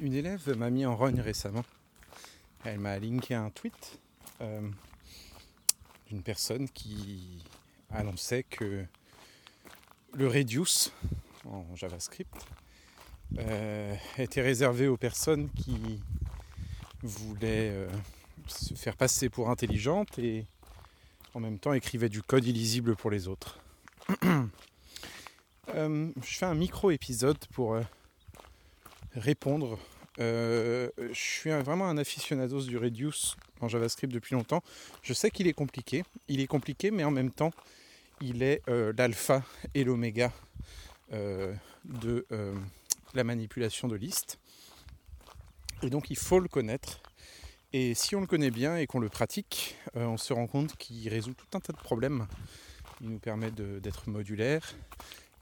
Une élève m'a mis en rogne récemment. Elle m'a linké un tweet euh, d'une personne qui annonçait que le reduce en JavaScript euh, était réservé aux personnes qui voulaient euh, se faire passer pour intelligentes et en même temps écrivaient du code illisible pour les autres. je fais un micro épisode pour répondre. Euh, je suis vraiment un aficionados du Reduce en JavaScript depuis longtemps. Je sais qu'il est compliqué. Il est compliqué, mais en même temps, il est euh, l'alpha et l'oméga euh, de la manipulation de listes. Et donc, il faut le connaître. Et si on le connaît bien et qu'on le pratique, on se rend compte qu'il résout tout un tas de problèmes. Il nous permet d'être modulaire.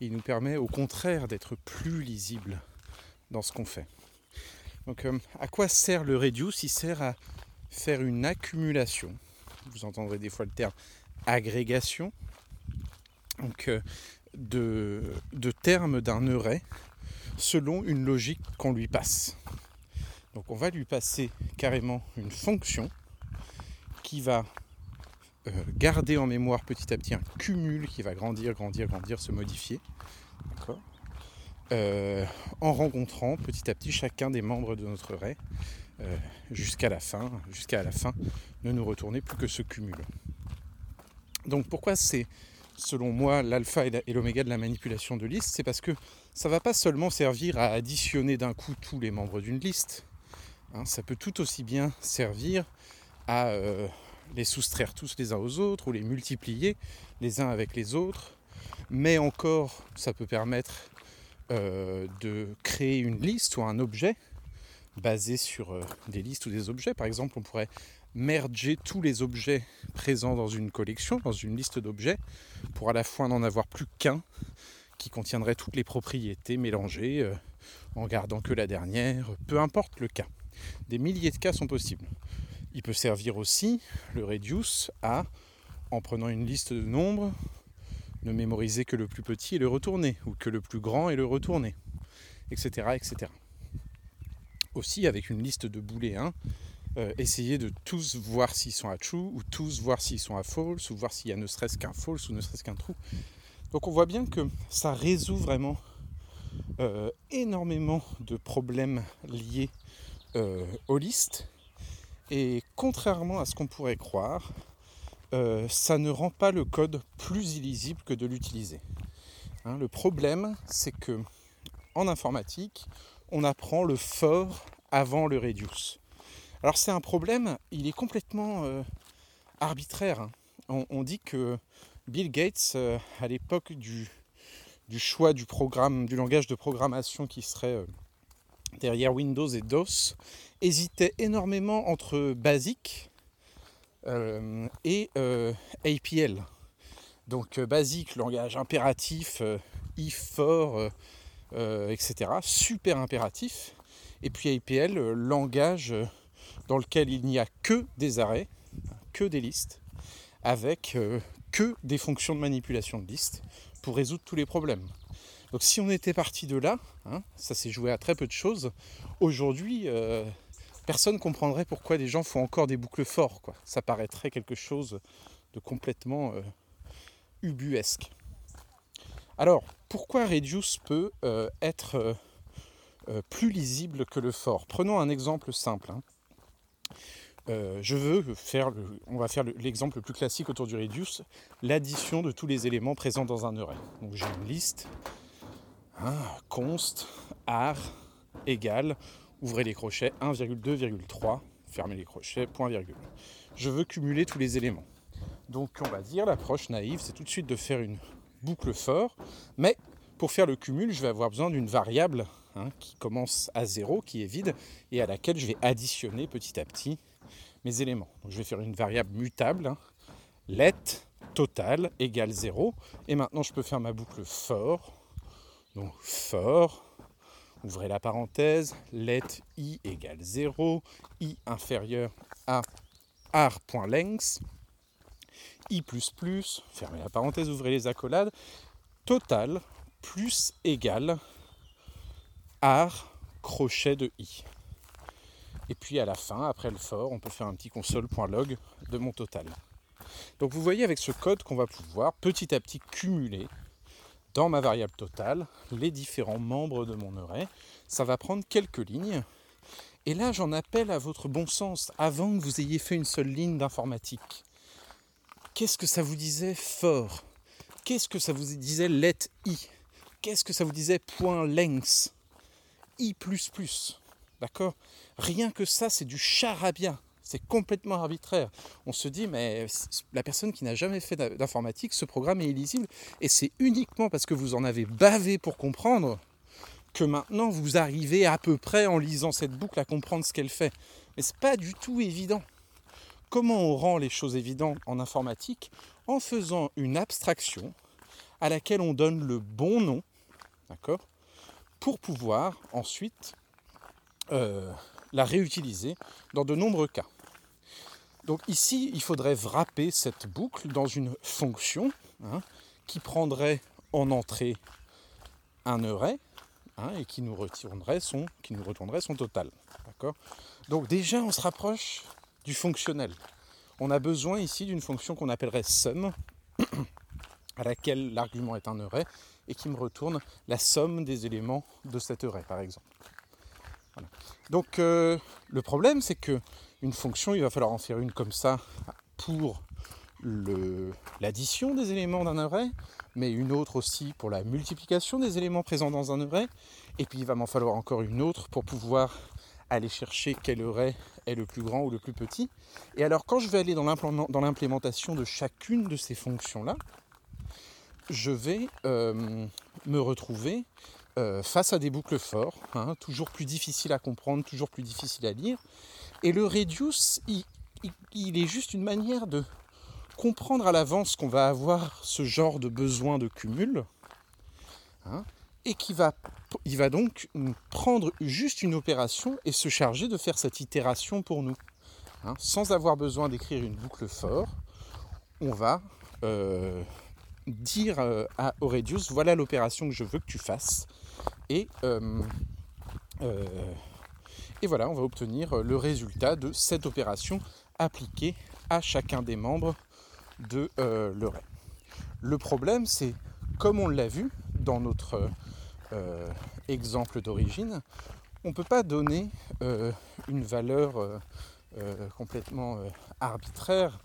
Il nous permet au contraire d'être plus lisible dans ce qu'on fait. Donc euh, à quoi sert le reduce Il sert à faire une accumulation? Vous entendrez des fois le terme agrégation. Donc euh, de, termes d'un array selon une logique qu'on lui passe. Donc on va lui passer carrément une fonction qui va euh, garder en mémoire petit à petit un cumul qui va grandir, grandir, grandir, se modifier. D'accord? Euh, en rencontrant petit à petit chacun des membres de notre ray euh, jusqu'à la fin, jusqu'à la fin, ne nous retourner plus que ce cumul. Donc pourquoi c'est selon moi l'alpha et l'oméga de la manipulation de liste? C'est parce que ça ne va pas seulement servir à additionner d'un coup tous les membres d'une liste, hein, ça peut tout aussi bien servir à euh, les soustraire tous les uns aux autres ou les multiplier les uns avec les autres, mais encore ça peut permettre euh, de créer une liste ou un objet basé sur euh, des listes ou des objets. Par exemple, on pourrait merger tous les objets présents dans une collection, dans une liste d'objets, pour à la fois n'en avoir plus qu'un qui contiendrait toutes les propriétés mélangées euh, en gardant que la dernière, peu importe le cas. Des milliers de cas sont possibles. Il peut servir aussi, le reduce, à, en prenant une liste de nombres, ne mémoriser que le plus petit et le retourner, ou que le plus grand et le retourner, etc. etc. Aussi, avec une liste de booléens, euh, essayer de tous voir s'ils sont à true, ou tous voir s'ils sont à false, ou voir s'il y a ne serait-ce qu'un false ou ne serait-ce qu'un true. Donc on voit bien que ça résout vraiment euh, énormément de problèmes liés euh, aux listes. Et contrairement à ce qu'on pourrait croire, euh, ça ne rend pas le code plus illisible que de l'utiliser. Hein, le problème, c'est que en informatique, on apprend le for avant le reduce. Alors c'est un problème, il est complètement euh, arbitraire. Hein. On, dit que Bill Gates, euh, à l'époque du, du, choix du programme, du langage de programmation qui serait derrière Windows et DOS, hésitait énormément entre BASIC, et euh, APL. Donc euh, basique, langage impératif, if, for, etc. Super impératif. Et puis APL, langage dans lequel il n'y a que des arrêts, que des listes, avec que des fonctions de manipulation de listes pour résoudre tous les problèmes. Donc si on était parti de là, hein, ça s'est joué à très peu de choses, aujourd'hui personne ne comprendrait pourquoi des gens font encore des boucles forts. Ça paraîtrait quelque chose de complètement euh, ubuesque. Alors, pourquoi Reduce peut euh, être euh, plus lisible que le fort? Prenons un exemple simple. Hein. je veux faire, on va faire l'exemple le plus classique autour du Reduce, l'addition de tous les éléments présents dans un array. Donc j'ai une liste, hein, const, ar, égale, ouvrez les crochets, 1,2,3, fermez les crochets, point virgule. Je veux cumuler tous les éléments. Donc on va dire l'approche naïve, c'est tout de suite de faire une boucle fort, mais pour faire le cumul, je vais avoir besoin d'une variable hein, qui commence à 0, qui est vide, et à laquelle je vais additionner petit à petit mes éléments. Donc je vais faire une variable mutable, hein, let total égale 0, et maintenant je peux faire ma boucle for, donc for ouvrez la parenthèse, let i égale 0, i inférieur à ar.length, i plus plus, fermez la parenthèse, ouvrez les accolades, total plus égal ar crochet de i. Et puis à la fin, après le for, on peut faire un petit console.log de mon total. Donc vous voyez avec ce code qu'on va pouvoir petit à petit cumuler dans ma variable totale les différents membres de mon array. Ça va prendre quelques lignes. Et là, j'en appelle à votre bon sens avant que vous ayez fait une seule ligne d'informatique. Qu'est-ce que ça vous disait for? Qu'est-ce que ça vous disait let i? Qu'est-ce que ça vous disait point length? I D'accord? Rien que ça, c'est du charabia. C'est complètement arbitraire. On se dit, mais la personne qui n'a jamais fait d'informatique, ce programme est illisible. Et c'est uniquement parce que vous en avez bavé pour comprendre que maintenant vous arrivez à peu près en lisant cette boucle à comprendre ce qu'elle fait. Mais ce n'est pas du tout évident. Comment on rend les choses évidentes en informatique En faisant une abstraction à laquelle on donne le bon nom, d'accord Pour pouvoir ensuite euh, la réutiliser dans de nombreux cas. Donc ici, il faudrait wrapper cette boucle dans une fonction hein, qui prendrait en entrée un array hein, et qui nous, retournerait son, total. Donc déjà, on se rapproche du fonctionnel. On a besoin ici d'une fonction qu'on appellerait sum, à laquelle l'argument est un array, et qui me retourne la somme des éléments de cet array, par exemple. Donc euh, le problème, c'est que une fonction, il va falloir en faire une comme ça pour l'addition des éléments d'un array, mais une autre aussi pour la multiplication des éléments présents dans un array, et puis il va m'en falloir encore une autre pour pouvoir aller chercher quel array est le plus grand ou le plus petit. Et alors quand je vais aller dans l'implémentation de chacune de ces fonctions-là, je vais euh, me retrouver euh, face à des boucles forts, hein, toujours plus difficiles à comprendre, toujours plus difficiles à lire. Et le reduce, il, est juste une manière de comprendre à l'avance qu'on va avoir ce genre de besoin de cumul. Hein, et qui va, donc prendre juste une opération et se charger de faire cette itération pour nous. Hein. sans avoir besoin d'écrire une boucle fort, on va euh, dire euh, à Reduce, voilà l'opération que je veux que tu fasses. Et, euh, et voilà, on va obtenir le résultat de cette opération appliquée à chacun des membres de l'array. Le problème, c'est, comme on l'a vu dans notre euh, exemple d'origine, on ne peut pas donner euh, une valeur euh, complètement arbitraire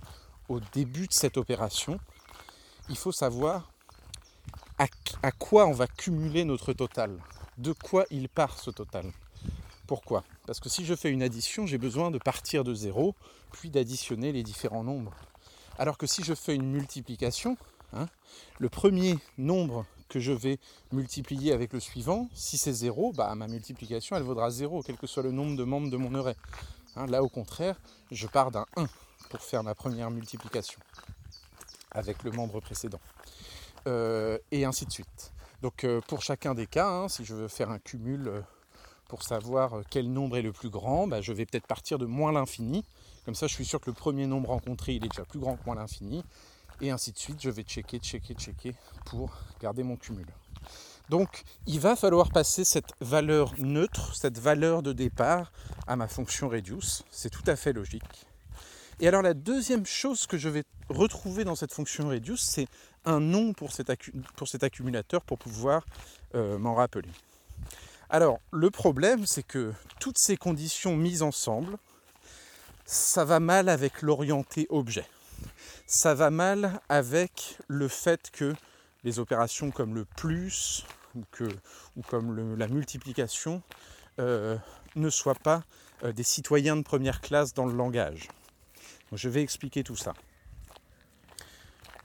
au début de cette opération. Il faut savoir à, quoi on va cumuler notre total, de quoi il part ce total. Pourquoi? Parce que si je fais une addition, j'ai besoin de partir de zéro, puis d'additionner les différents nombres. Alors que si je fais une multiplication, hein, le premier nombre que je vais multiplier avec le suivant, si c'est 0, bah, ma multiplication elle vaudra 0, quel que soit le nombre de membres de mon array. Hein, là au contraire, je pars d'un 1 pour faire ma première multiplication avec le membre précédent. Euh, et ainsi de suite. Donc euh, pour chacun des cas, hein, si je veux faire un cumul euh, pour savoir quel nombre est le plus grand, bah, je vais peut-être partir de moins l'infini. Comme ça, je suis sûr que le premier nombre rencontré, il est déjà plus grand que moins l'infini et ainsi de suite. Je vais checker, checker, checker pour garder mon cumul. Donc il va falloir passer cette valeur neutre, cette valeur de départ à ma fonction reduce. C'est tout à fait logique. Et alors la deuxième chose que je vais retrouver dans cette fonction reduce, c'est un nom pour cet, pour cet, accumulateur pour pouvoir euh, m'en rappeler. Alors le problème, c'est que toutes ces conditions mises ensemble, ça va mal avec l'orienté objet ça va mal avec le fait que les opérations comme le plus ou, comme la multiplication euh, ne soient pas euh, des citoyens de première classe dans le langage. je vais expliquer tout ça.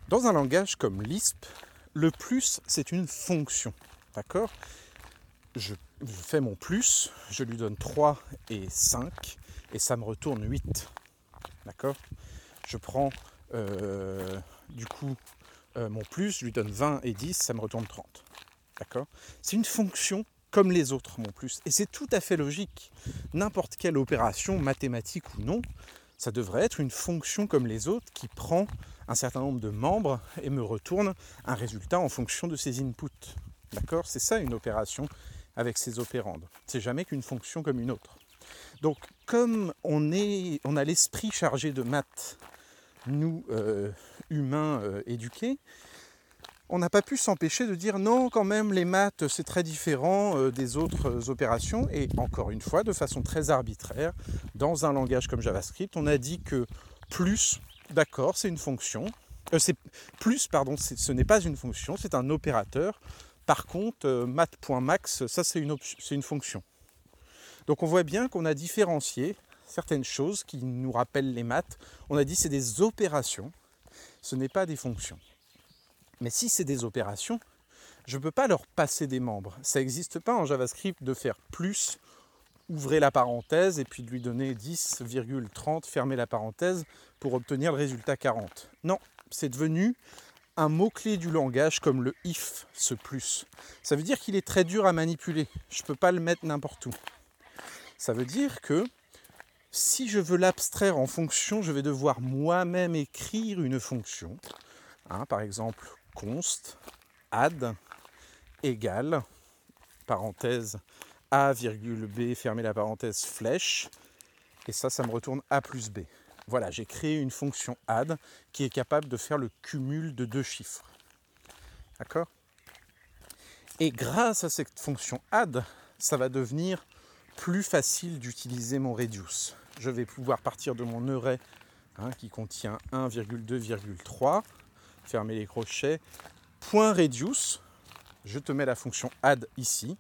Dans un langage comme Lisp, le plus c'est une fonction. D'accord? Je fais mon plus, je lui donne 3 et 5 et ça me retourne 8. D'accord? Je prends euh, du coup, euh, mon plus, je lui donne 20 et 10, ça me retourne 30. D'accord? C'est une fonction comme les autres, mon plus. Et c'est tout à fait logique. N'importe quelle opération, mathématique ou non, ça devrait être une fonction comme les autres qui prend un certain nombre de membres et me retourne un résultat en fonction de ses inputs. D'accord? C'est ça une opération avec ses opérandes. C'est jamais qu'une fonction comme une autre. Donc comme on, est, on a l'esprit chargé de maths, nous, euh, humains euh, éduqués, on n'a pas pu s'empêcher de dire non, quand même, les maths, c'est très différent euh, des autres opérations. Et encore une fois, de façon très arbitraire, dans un langage comme JavaScript, on a dit que plus, d'accord, c'est une fonction. plus, pardon, ce n'est pas une fonction, c'est un opérateur. Par contre, math.max, ça c'est une, fonction. Donc on voit bien qu'on a différencié certaines choses qui nous rappellent les maths. On a dit c'est des opérations, ce n'est pas des fonctions. Mais si c'est des opérations, je ne peux pas leur passer des membres. Ça n'existe pas en JavaScript de faire plus, ouvrir la parenthèse et puis de lui donner 10,30, fermer la parenthèse pour obtenir le résultat 40. Non, c'est devenu un mot-clé du langage comme le if, ce plus. Ça veut dire qu'il est très dur à manipuler. Je ne peux pas le mettre n'importe où. Ça veut dire que si je veux l'abstraire en fonction, je vais devoir moi-même écrire une fonction. Hein, par exemple, const add égale parenthèse a, b, fermer la parenthèse, flèche. Et ça, ça me retourne a plus b. Voilà, j'ai créé une fonction add qui est capable de faire le cumul de deux chiffres. D'accord? Et grâce à cette fonction add, ça va devenir plus facile d'utiliser mon reduce. Je vais pouvoir partir de mon array hein, qui contient 1,2,3, fermer les crochets, point reduce, je te mets la fonction add ici,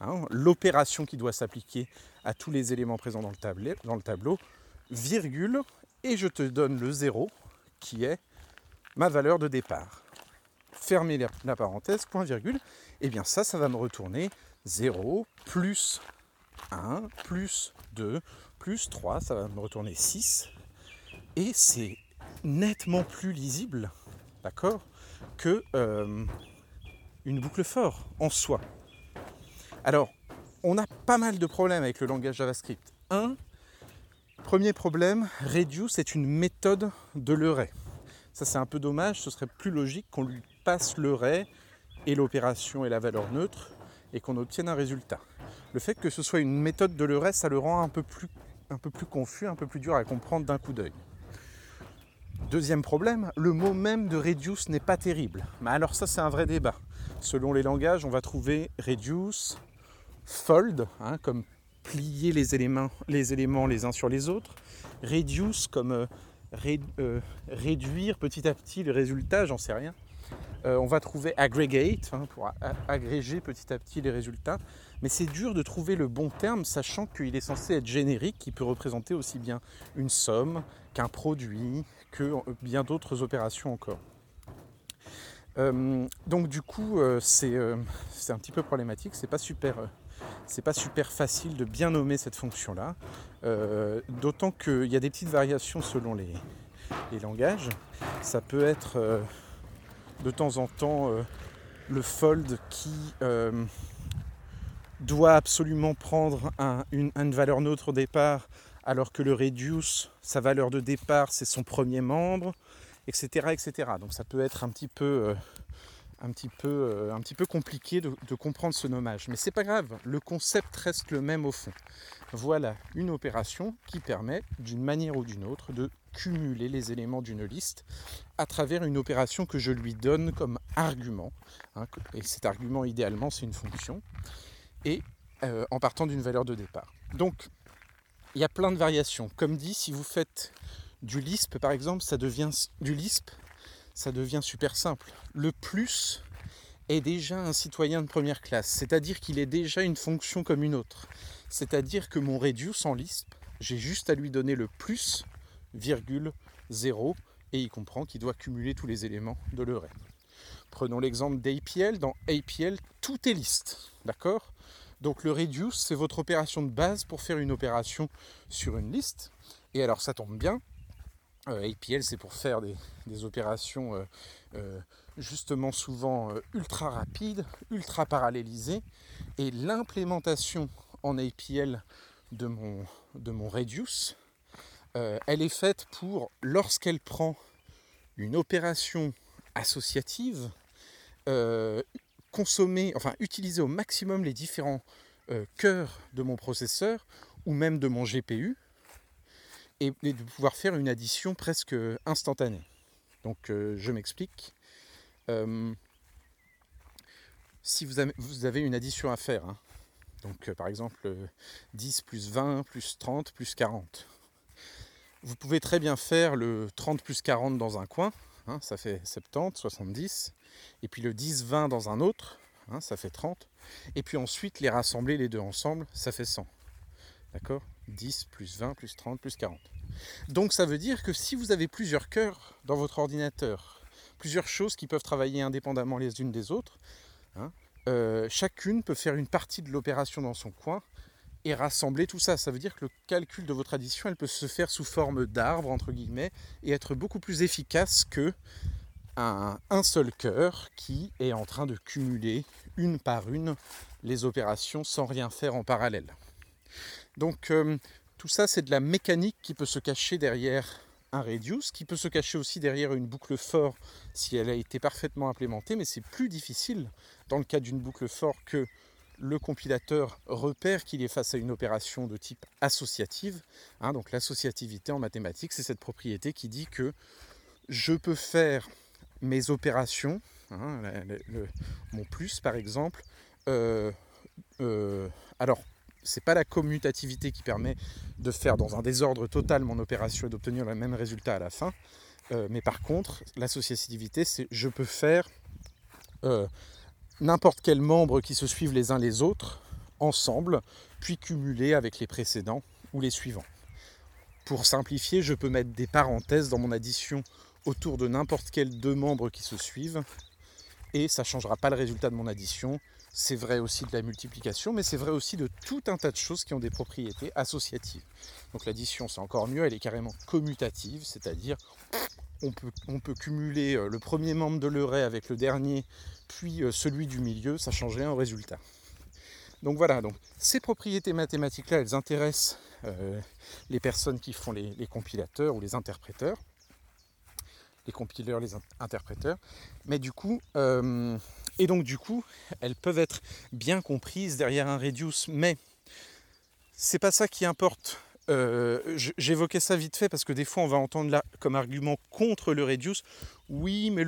hein, l'opération qui doit s'appliquer à tous les éléments présents dans le, tableau, dans le tableau, virgule, et je te donne le 0 qui est ma valeur de départ. Fermer la parenthèse, point virgule, et bien ça, ça va me retourner 0 plus 1 plus 2 plus 3, ça va me retourner 6. Et c'est nettement plus lisible, d'accord, que euh, une boucle fort en soi. Alors, on a pas mal de problèmes avec le langage JavaScript. Un, premier problème, reduce est une méthode de l'array. Ça c'est un peu dommage, ce serait plus logique qu'on lui passe l'array et l'opération et la valeur neutre et qu'on obtienne un résultat le fait que ce soit une méthode de l'ERES, ça le rend un peu, plus, un peu plus confus, un peu plus dur à comprendre d'un coup d'œil. Deuxième problème, le mot même de reduce n'est pas terrible. Mais alors ça c'est un vrai débat. Selon les langages, on va trouver reduce, fold, hein, comme plier les éléments, les éléments les uns sur les autres, reduce comme euh, euh, réduire petit à petit le résultat, j'en sais rien. Euh, on va trouver aggregate hein, pour agréger petit à petit les résultats. Mais c'est dur de trouver le bon terme, sachant qu'il est censé être générique, qui peut représenter aussi bien une somme qu'un produit, que bien d'autres opérations encore. Donc du coup, c'est un petit peu problématique, c'est pas super c'est pas super facile de bien nommer cette fonction-là, d'autant qu'il y a des petites variations selon les, langages. Ça peut être de temps en temps euh, le fold qui euh, doit absolument prendre une, valeur neutre au départ, alors que le reduce, sa valeur de départ, c'est son premier membre, etc., etc. Donc ça peut être un petit peu, euh, un petit peu, un petit peu compliqué de, de comprendre ce nommage. Mais c'est pas grave, le concept reste le même au fond. Voilà une opération qui permet, d'une manière ou d'une autre, de cumuler les éléments d'une liste à travers une opération que je lui donne comme argument. Hein, et cet argument, idéalement, c'est une fonction. Et euh, en partant d'une valeur de départ. Donc, il y a plein de variations. Comme dit, si vous faites du Lisp, par exemple, ça devient du Lisp, ça devient super simple. Le plus est déjà un citoyen de première classe, c'est-à-dire qu'il est déjà une fonction comme une autre. C'est-à-dire que mon reduce en Lisp, j'ai juste à lui donner le plus virgule 0 et il comprend qu'il doit cumuler tous les éléments de l'array. Prenons l'exemple d'APL. Dans APL, tout est liste. D'accord? Donc le reduce, c'est votre opération de base pour faire une opération sur une liste. Et alors ça tombe bien. Euh, APL, c'est pour faire des, opérations euh, euh, justement souvent ultra rapides, ultra parallélisées. Et l'implémentation en APL de mon, de mon reduce, elle est faite pour, lorsqu'elle prend une opération associative, consommer, enfin utiliser au maximum les différents cœurs de mon processeur ou même de mon GPU et, de pouvoir faire une addition presque instantanée. Donc je m'explique. si vous avez, une addition à faire, hein, donc par exemple 10 plus 20 plus 30 plus 40, vous pouvez très bien faire le 30 plus 40 dans un coin, hein, ça fait 70, 70, et puis le 10, 20 dans un autre, hein, ça fait 30, et puis ensuite les rassembler les deux ensemble, ça fait 100. D'accord? 10 plus 20 plus 30 plus 40. Donc ça veut dire que si vous avez plusieurs cœurs dans votre ordinateur, plusieurs choses qui peuvent travailler indépendamment les unes des autres, hein, euh, chacune peut faire une partie de l'opération dans son coin et rassembler tout ça. Ça veut dire que le calcul de votre addition, elle peut se faire sous forme d'arbre, entre guillemets, et être beaucoup plus efficace que un, seul cœur qui est en train de cumuler une par une les opérations sans rien faire en parallèle. Donc euh, tout ça, c'est de la mécanique qui peut se cacher derrière un reduce, qui peut se cacher aussi derrière une boucle for si elle a été parfaitement implémentée, mais c'est plus difficile dans le cas d'une boucle for que le compilateur repère qu'il est face à une opération de type associative. Hein, donc l'associativité en mathématiques, c'est cette propriété qui dit que je peux faire mes opérations, hein, mon plus par exemple, euh, euh, alors c'est pas la commutativité qui permet de faire dans un désordre total mon opération et d'obtenir le même résultat à la fin, euh, mais par contre l'associativité c'est je peux faire n'importe quel membre qui se suivent les uns les autres ensemble, puis cumuler avec les précédents ou les suivants. Pour simplifier, je peux mettre des parenthèses dans mon addition autour de n'importe quel deux membres qui se suivent, et ça ne changera pas le résultat de mon addition. C'est vrai aussi de la multiplication, mais c'est vrai aussi de tout un tas de choses qui ont des propriétés associatives. Donc l'addition, c'est encore mieux, elle est carrément commutative, c'est-à-dire on peut, cumuler euh, le premier membre de l'array avec le dernier puis euh, celui du milieu, ça change rien au résultat. Donc voilà, donc ces propriétés mathématiques-là, elles intéressent euh, les personnes qui font les, compilateurs ou les interpréteurs, les compileurs, les interpréteurs, mais du coup, et donc du coup, elles peuvent être bien comprises derrière un reduce, mais c'est pas ça qui importe euh, j'évoquais ça vite fait parce que des fois on va entendre là comme argument contre le reduce, oui mais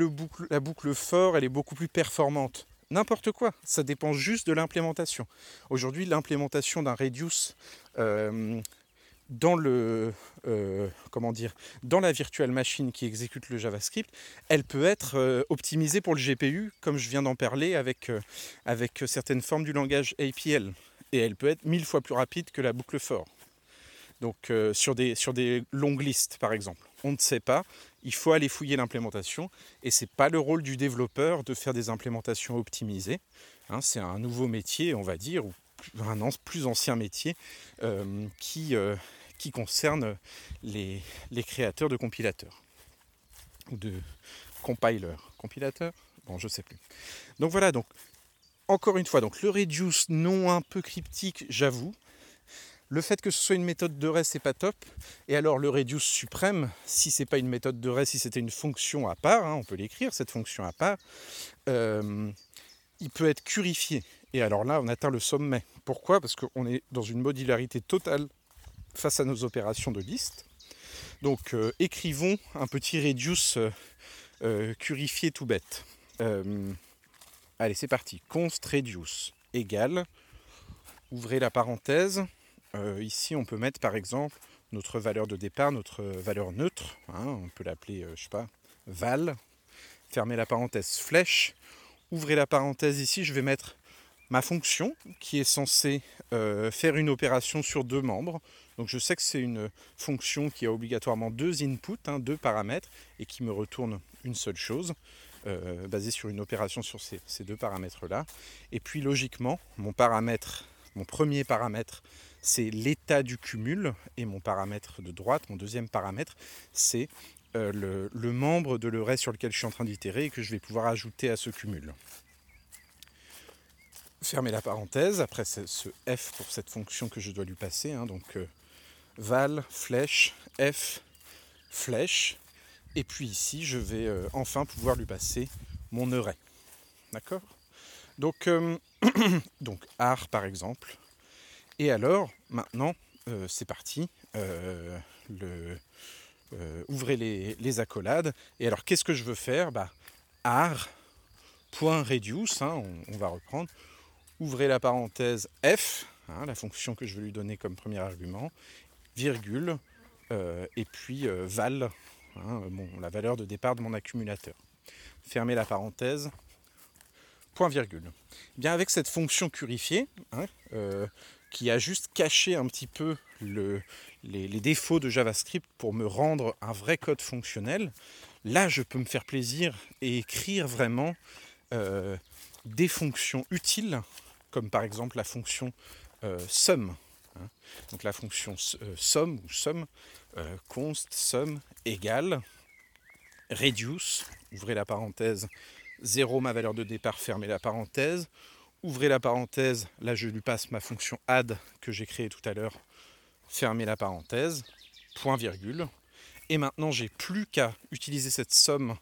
la boucle for elle est beaucoup plus performante. N'importe quoi, ça dépend juste de l'implémentation. Aujourd'hui l'implémentation d'un reduce dans le euh, comment dire dans la virtual machine qui exécute le JavaScript, elle peut être optimisée pour le GPU comme je viens d'en parler avec, avec certaines formes du langage APL et elle peut être mille fois plus rapide que la boucle for. Donc euh, sur, des, sur des longues listes par exemple. On ne sait pas, il faut aller fouiller l'implémentation et ce n'est pas le rôle du développeur de faire des implémentations optimisées. Hein, c'est un nouveau métier, on va dire, ou un plus ancien métier euh, qui, euh, qui concerne les, créateurs de compilateurs ou de compilers. Compilateurs Bon, je sais plus. Donc voilà, donc encore une fois, donc le reduce non un peu cryptique, j'avoue, le fait que ce soit une méthode de res, c'est pas top. Et alors le reduce suprême, si c'est pas une méthode de res, si c'était une fonction à part, hein, on peut l'écrire cette fonction à part, euh, il peut être curifié. Et alors là, on atteint le sommet. Pourquoi? Parce qu'on est dans une modularité totale face à nos opérations de liste. Donc euh, écrivons un petit reduce euh, curifié tout bête. allez, c'est parti. const reduce égale, ouvrez la parenthèse, euh, ici, on peut mettre par exemple notre valeur de départ, notre valeur neutre. Hein, on peut l'appeler, euh, je sais pas, val. Fermez la parenthèse flèche. Ouvrez la parenthèse ici, je vais mettre ma fonction qui est censée euh, faire une opération sur deux membres. Donc je sais que c'est une fonction qui a obligatoirement deux inputs, hein, deux paramètres, et qui me retourne une seule chose, basée sur une opération sur ces, deux paramètres-là. Et puis logiquement, mon paramètre, mon premier paramètre, c'est l'état du cumul, et mon paramètre de droite, mon deuxième paramètre, c'est euh, le, membre de l'array sur lequel je suis en train d'itérer et que je vais pouvoir ajouter à ce cumul. Fermez la parenthèse, après ce f pour cette fonction que je dois lui passer, hein, donc euh, val, flèche, f, flèche, et puis ici je vais euh, enfin pouvoir lui passer mon array. D'accord? Donc, donc art par exemple. Et alors, maintenant, c'est parti. le, ouvrez les, accolades. Et alors, qu'est-ce que je veux faire? Bah, hein, on, va reprendre. Ouvrez la parenthèse F, hein, la fonction que je veux lui donner comme premier argument, virgule, euh, et puis euh, val, hein, la valeur de départ de mon accumulateur. Fermez la parenthèse, point virgule. Eh bien avec cette fonction purifiée, euh, qui a juste caché un petit peu le, les, défauts de JavaScript pour me rendre un vrai code fonctionnel, là je peux me faire plaisir et écrire vraiment des fonctions utiles, comme par exemple la fonction sum. Hein. Donc la fonction sum ou sum euh, const sum égale reduce, ouvrez la parenthèse, 0 ma valeur de départ, fermez la parenthèse, ouvrez la parenthèse, là je lui passe ma fonction add que j'ai créée tout à l'heure, fermez la parenthèse, point virgule, et maintenant j'ai plus qu'à utiliser cette somme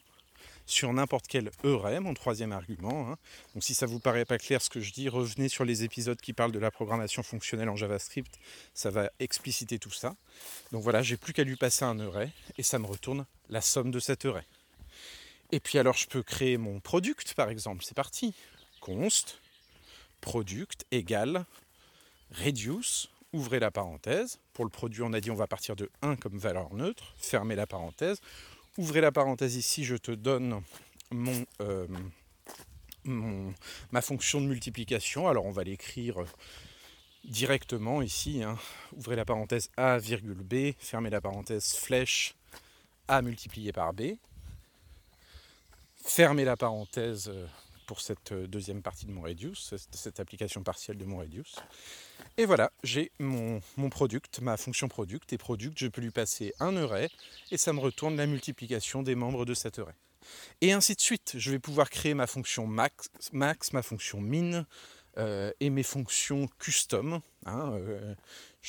sur n'importe quel array, mon troisième argument. Hein. Donc si ça vous paraît pas clair ce que je dis, revenez sur les épisodes qui parlent de la programmation fonctionnelle en JavaScript, ça va expliciter tout ça. Donc voilà, j'ai plus qu'à lui passer un array et ça me retourne la somme de cet array. Et puis alors je peux créer mon product par exemple, c'est parti. Const product égale reduce, ouvrez la parenthèse. Pour le produit, on a dit on va partir de 1 comme valeur neutre, fermez la parenthèse. Ouvrez la parenthèse ici, je te donne euh, mon, ma fonction de multiplication. Alors on va l'écrire directement ici. Hein. Ouvrez la parenthèse A, virgule B, fermez la parenthèse flèche A multiplié par B. Fermez la parenthèse euh, pour cette euh, deuxième partie de mon reduce, cette application partielle de mon reduce. Et voilà, j'ai mon, mon, product, ma fonction product, et product, je peux lui passer un array, et ça me retourne la multiplication des membres de cet array. Et ainsi de suite, je vais pouvoir créer ma fonction max, max ma fonction min, euh, et mes fonctions custom. Hein, euh,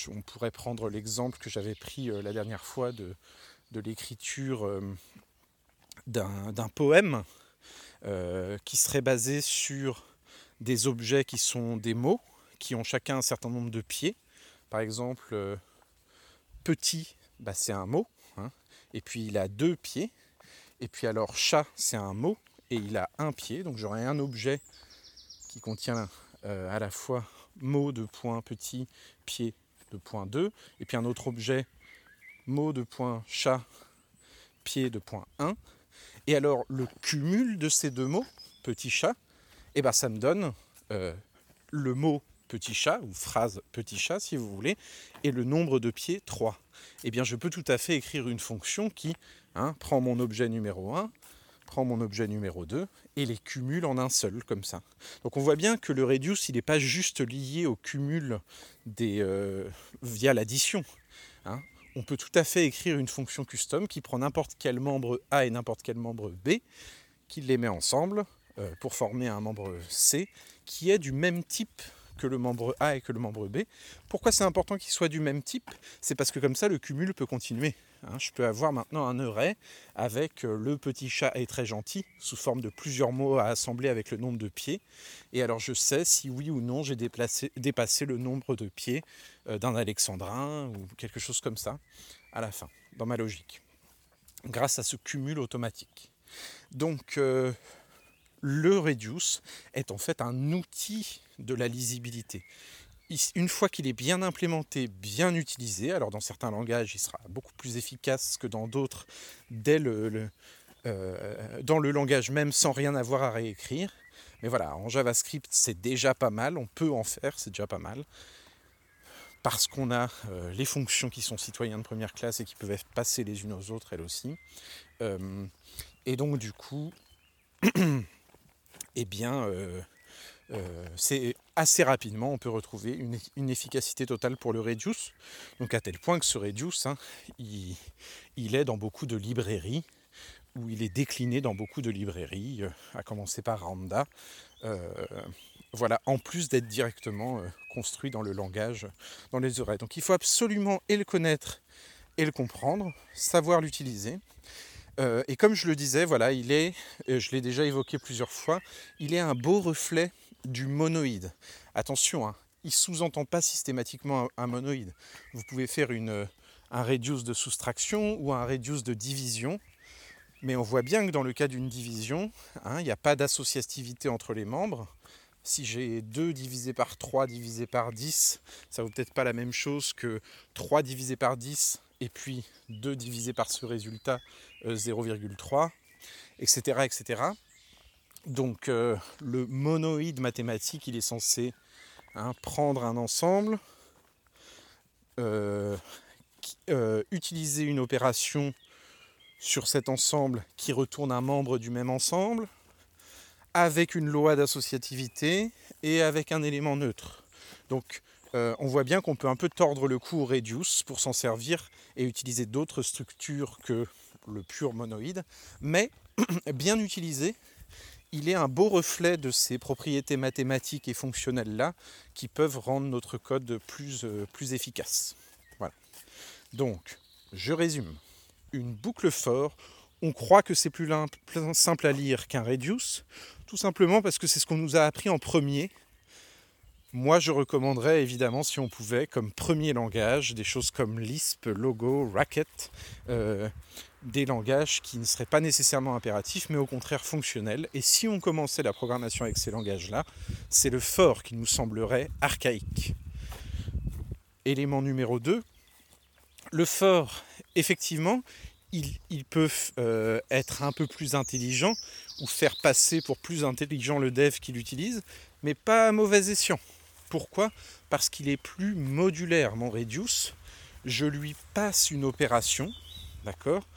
on pourrait prendre l'exemple que j'avais pris la dernière fois de, de l'écriture d'un poème euh, qui serait basé sur des objets qui sont des mots, qui ont chacun un certain nombre de pieds. Par exemple, euh, petit, bah, c'est un mot, hein. et puis il a deux pieds. Et puis alors chat, c'est un mot, et il a un pied. Donc j'aurai un objet qui contient euh, à la fois mot de point petit, pied de point 2, et puis un autre objet mot de point chat, pied de point 1. Et alors, le cumul de ces deux mots, petit chat, eh ben, ça me donne euh, le mot petit chat, ou phrase petit chat si vous voulez, et le nombre de pieds 3. Eh bien, je peux tout à fait écrire une fonction qui hein, prend mon objet numéro 1, prend mon objet numéro 2 et les cumule en un seul, comme ça. Donc on voit bien que le reduce, il n'est pas juste lié au cumul des, euh, via l'addition. Hein on peut tout à fait écrire une fonction custom qui prend n'importe quel membre A et n'importe quel membre B, qui les met ensemble euh, pour former un membre C qui est du même type que le membre A et que le membre B. Pourquoi c'est important qu'il soit du même type? C'est parce que comme ça le cumul peut continuer. Hein. je peux avoir maintenant un array avec euh, le petit chat est très gentil sous forme de plusieurs mots à assembler avec le nombre de pieds. Et alors je sais si oui ou non j'ai dépassé le nombre de pieds euh, d'un alexandrin ou quelque chose comme ça à la fin, dans ma logique, grâce à ce cumul automatique. Donc euh, le reduce est en fait un outil de la lisibilité. Une fois qu'il est bien implémenté, bien utilisé, alors dans certains langages il sera beaucoup plus efficace que dans d'autres, dès le, euh, dans le langage même sans rien avoir à réécrire. Mais voilà, en JavaScript c'est déjà pas mal, on peut en faire, c'est déjà pas mal. Parce qu'on a euh, les fonctions qui sont citoyens de première classe et qui peuvent être passées les unes aux autres, elles aussi. Euh, et donc du coup, eh bien, c'est assez rapidement, on peut retrouver une, efficacité totale pour le Reduce. Donc à tel point que ce Reduce, hein, il, est dans beaucoup de librairies, ou il est décliné dans beaucoup de librairies, euh, à commencer par Randa. Euh, voilà, en plus d'être directement construit dans le langage, dans les oreilles. Donc il faut absolument et le connaître et le comprendre, savoir l'utiliser. et comme je le disais, voilà, il est, je l'ai déjà évoqué plusieurs fois, il est un beau reflet du monoïde. Attention, hein, il sous-entend pas systématiquement un, monoïde. Vous pouvez faire une, un reduce de soustraction ou un reduce de division. Mais on voit bien que dans le cas d'une division, hein, il n'y a pas d'associativité entre les membres. Si j'ai 2 divisé par 3 divisé par 10, ça vaut peut-être pas la même chose que 3 divisé par 10 et puis 2 divisé par ce résultat 0,3, etc., etc. Donc euh, le monoïde mathématique, il est censé hein, prendre un ensemble, euh, euh, utiliser une opération sur cet ensemble qui retourne un membre du même ensemble, avec une loi d'associativité et avec un élément neutre. Donc on voit bien qu'on peut un peu tordre le cou au reduce pour s'en servir et utiliser d'autres structures que le pur monoïde, mais bien utilisé, il est un beau reflet de ces propriétés mathématiques et fonctionnelles-là qui peuvent rendre notre code plus, euh, efficace. Voilà. Donc, je résume. Une boucle for, on croit que c'est plus simple à lire qu'un reduce, tout simplement parce que c'est ce qu'on nous a appris en premier. Moi, je recommanderais évidemment, si on pouvait, comme premier langage, des choses comme Lisp, Logo, Racket, euh, des langages qui ne seraient pas nécessairement impératifs, mais au contraire fonctionnels. Et si on commençait la programmation avec ces langages-là, c'est le for qui nous semblerait archaïque. Élément numéro 2, le for, effectivement, il, peut euh, être un peu plus intelligent ou faire passer pour plus intelligent le dev qui l'utilise, mais pas à mauvais escient. Pourquoi? Parce qu'il est plus modulaire, mon reduce. Je lui passe une opération, d'accord?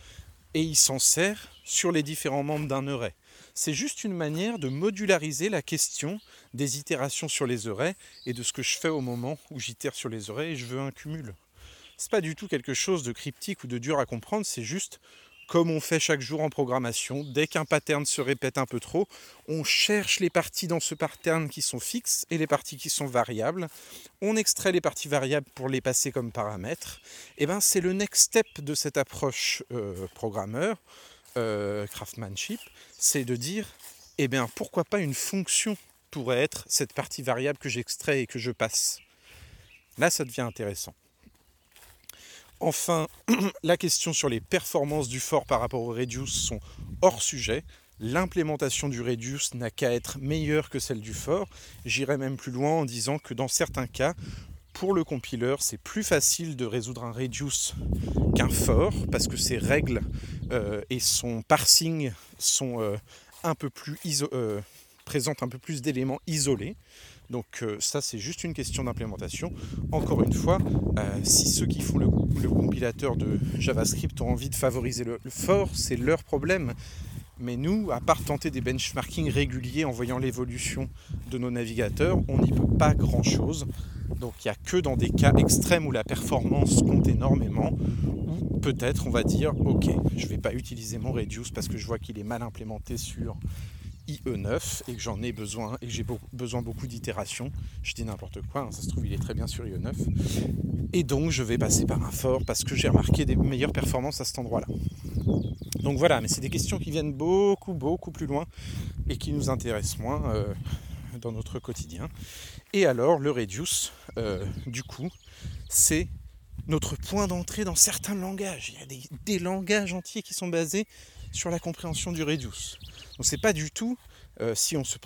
Et il s'en sert sur les différents membres d'un array. C'est juste une manière de modulariser la question des itérations sur les arrays et de ce que je fais au moment où j'itère sur les arrays et je veux un cumul. C'est pas du tout quelque chose de cryptique ou de dur à comprendre, c'est juste comme on fait chaque jour en programmation, dès qu'un pattern se répète un peu trop, on cherche les parties dans ce pattern qui sont fixes et les parties qui sont variables. On extrait les parties variables pour les passer comme paramètres. Et eh ben c'est le next step de cette approche euh, programmeur, euh, craftsmanship, c'est de dire, eh bien pourquoi pas une fonction pourrait être cette partie variable que j'extrais et que je passe. Là, ça devient intéressant. Enfin, la question sur les performances du for par rapport au reduce sont hors sujet. L'implémentation du reduce n'a qu'à être meilleure que celle du for. J'irai même plus loin en disant que dans certains cas, pour le compiler, c'est plus facile de résoudre un reduce qu'un for parce que ses règles euh, et son parsing sont euh, un peu plus euh, présentent un peu plus d'éléments isolés. Donc euh, ça c'est juste une question d'implémentation. Encore une fois, euh, si ceux qui font le, compilateur de JavaScript ont envie de favoriser le, fort, c'est leur problème. Mais nous, à part tenter des benchmarking réguliers en voyant l'évolution de nos navigateurs, on n'y peut pas grand-chose. Donc il n'y a que dans des cas extrêmes où la performance compte énormément, où peut-être on va dire ok, je ne vais pas utiliser mon reduce parce que je vois qu'il est mal implémenté sur IE9 et que j'en ai besoin et que j'ai besoin beaucoup d'itérations. Je dis n'importe quoi, hein, ça se trouve il est très bien sur IE9. Et donc je vais passer par un fort parce que j'ai remarqué des meilleures performances à cet endroit-là. Donc voilà, mais c'est des questions qui viennent beaucoup, beaucoup plus loin et qui nous intéressent moins euh, dans notre quotidien. Et alors le reduce, du coup, c'est notre point d'entrée dans certains langages. Il y a des langages entiers qui sont basés sur la compréhension du reduce. Donc c'est pas du tout, euh, si on se,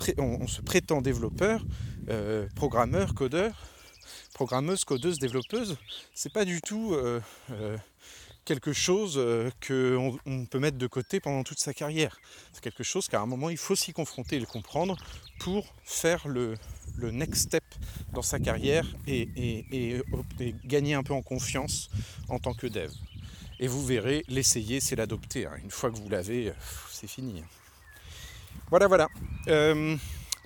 prétend développeur, euh, programmeur, codeur, programmeuse, codeuse, développeuse, c'est pas du tout euh, quelque chose qu'on on peut mettre de côté pendant toute sa carrière. C'est quelque chose qu'à un moment il faut s'y confronter et le comprendre pour faire le, next step dans sa carrière et, gagner un peu en confiance en tant que dev. Et vous verrez, l'essayer, c'est l'adopter. Hein. Une fois que vous l'avez, c'est fini. Voilà, voilà. Euh,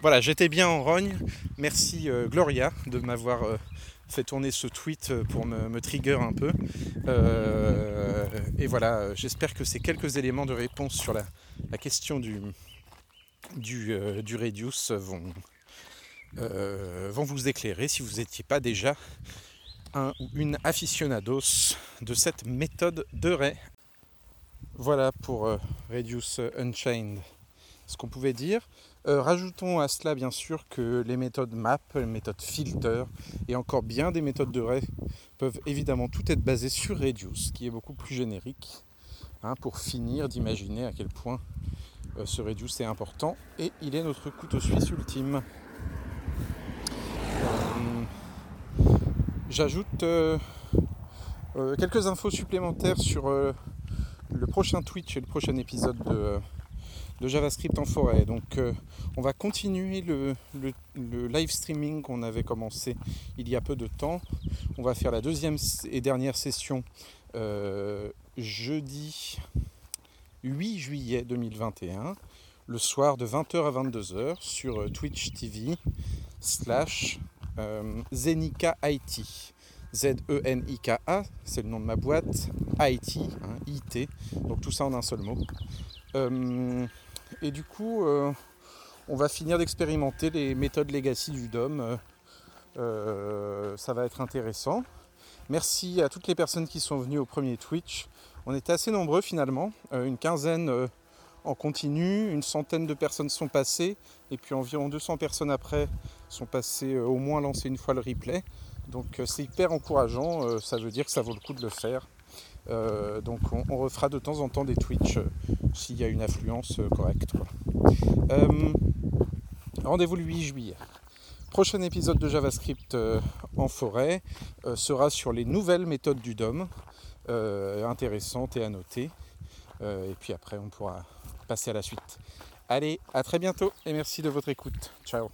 voilà, j'étais bien en rogne. Merci euh, Gloria de m'avoir euh, fait tourner ce tweet pour me, trigger un peu. et voilà, j'espère que ces quelques éléments de réponse sur la, question du, du, du vont, vont vous éclairer si vous n'étiez pas déjà un ou une aficionados de cette méthode de Ray. Voilà pour Reduce Unchained ce qu'on pouvait dire. rajoutons à cela bien sûr que les méthodes map, les méthodes filter et encore bien des méthodes de ray peuvent évidemment tout être basées sur Reduce, qui est beaucoup plus générique, hein, pour finir d'imaginer à quel point ce Reduce est important et il est notre couteau suisse ultime. J'ajoute quelques infos supplémentaires sur le prochain Twitch et le prochain épisode de, JavaScript en forêt. Donc euh, on va continuer le, live streaming qu'on avait commencé il y a peu de temps. On va faire la deuxième et dernière session euh, jeudi 8 juillet 2021, le soir de 20h à 22h sur euh, Twitch TV slash Zenika IT. Z-E-N-I-K-A, c'est le nom de ma boîte, IT, hein, IT, donc tout ça en un seul mot. Euh, et du coup, euh, on va finir d'expérimenter les méthodes legacy du DOM. Euh, ça va être intéressant. Merci à toutes les personnes qui sont venues au premier Twitch. On était assez nombreux finalement, une quinzaine en continu, une centaine de personnes sont passées, et puis environ 200 personnes après sont passées au moins lancer une fois le replay. Donc euh, c'est hyper encourageant, euh, ça veut dire que ça vaut le coup de le faire. Euh, donc on, refera de temps en temps des Twitch s'il y a une affluence correcte. Rendez-vous le 8 juillet. Prochain épisode de JavaScript en forêt sera sur les nouvelles méthodes du DOM, intéressantes et à noter. et puis après on pourra passer à la suite. Allez, à très bientôt et merci de votre écoute. Ciao